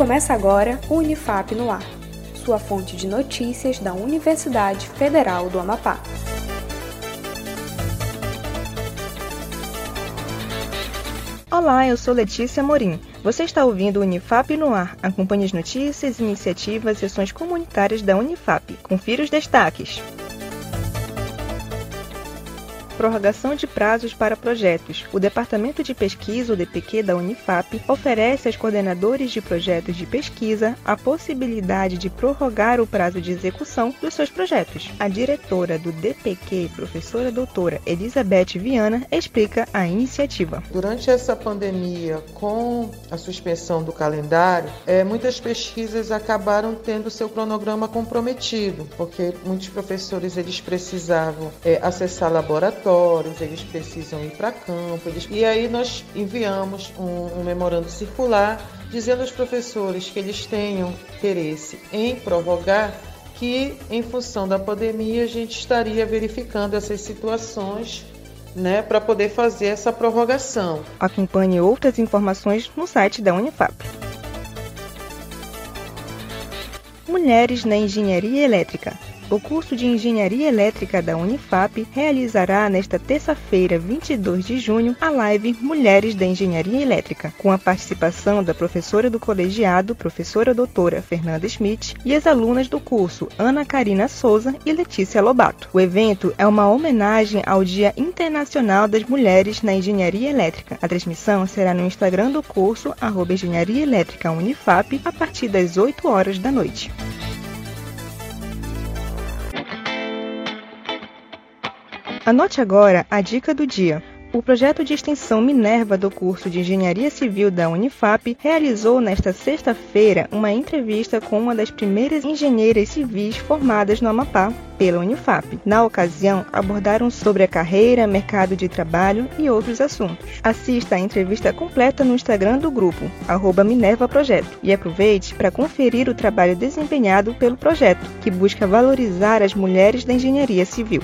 Começa agora o Unifap no Ar, sua fonte de notícias da Universidade Federal do Amapá. Olá, eu sou Letícia Morim. Você está ouvindo o Unifap no ar. Acompanhe as notícias, iniciativas e ações comunitárias da Unifap. Confira os destaques prorrogação de prazos para projetos. O Departamento de Pesquisa, o DPQ da Unifap, oferece aos coordenadores de projetos de pesquisa a possibilidade de prorrogar o prazo de execução dos seus projetos. A diretora do DPQ, professora doutora Elizabeth Viana, explica a iniciativa. Durante essa pandemia, com a suspensão do calendário, é, muitas pesquisas acabaram tendo seu cronograma comprometido, porque muitos professores eles precisavam é, acessar laboratórios eles precisam ir para campo. Eles... E aí nós enviamos um, um memorando circular dizendo aos professores que eles tenham interesse em prorrogar que, em função da pandemia, a gente estaria verificando essas situações né, para poder fazer essa prorrogação. Acompanhe outras informações no site da Unifap. Mulheres na Engenharia Elétrica o curso de Engenharia Elétrica da Unifap realizará nesta terça-feira, 22 de junho, a live Mulheres da Engenharia Elétrica, com a participação da professora do colegiado, professora doutora Fernanda Schmidt, e as alunas do curso Ana Karina Souza e Letícia Lobato. O evento é uma homenagem ao Dia Internacional das Mulheres na Engenharia Elétrica. A transmissão será no Instagram do curso, arroba Engenharia Elétrica Unifap, a partir das 8 horas da noite. Anote agora a dica do dia. O projeto de extensão Minerva do curso de Engenharia Civil da Unifap realizou nesta sexta-feira uma entrevista com uma das primeiras engenheiras civis formadas no Amapá pela Unifap. Na ocasião, abordaram sobre a carreira, mercado de trabalho e outros assuntos. Assista a entrevista completa no Instagram do grupo, Minerva Projeto, e aproveite para conferir o trabalho desempenhado pelo projeto, que busca valorizar as mulheres da engenharia civil.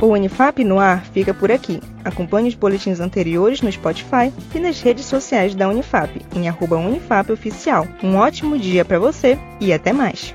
O Unifap no ar fica por aqui. Acompanhe os boletins anteriores no Spotify e nas redes sociais da Unifap, em arroba Unifap Oficial. Um ótimo dia para você e até mais!